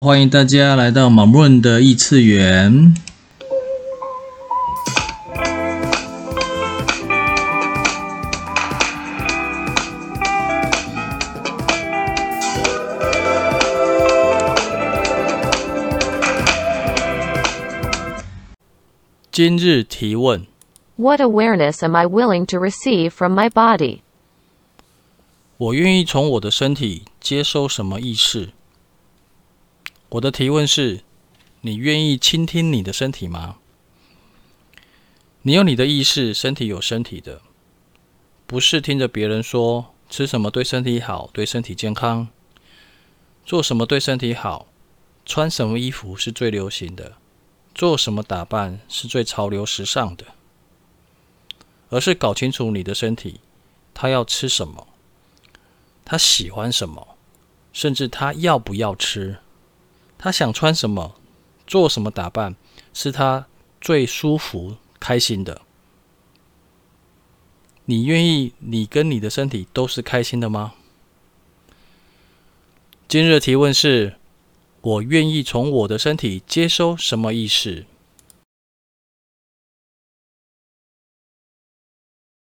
欢迎大家来到马润的异次元。今日提问：What awareness am I willing to receive from my body？我愿意从我的身体接收什么意识？我的提问是：你愿意倾听你的身体吗？你有你的意识，身体有身体的，不是听着别人说吃什么对身体好，对身体健康，做什么对身体好，穿什么衣服是最流行的，做什么打扮是最潮流时尚的，而是搞清楚你的身体，他要吃什么，他喜欢什么，甚至他要不要吃。他想穿什么，做什么打扮，是他最舒服、开心的。你愿意，你跟你的身体都是开心的吗？今日的提问是：我愿意从我的身体接收什么意识？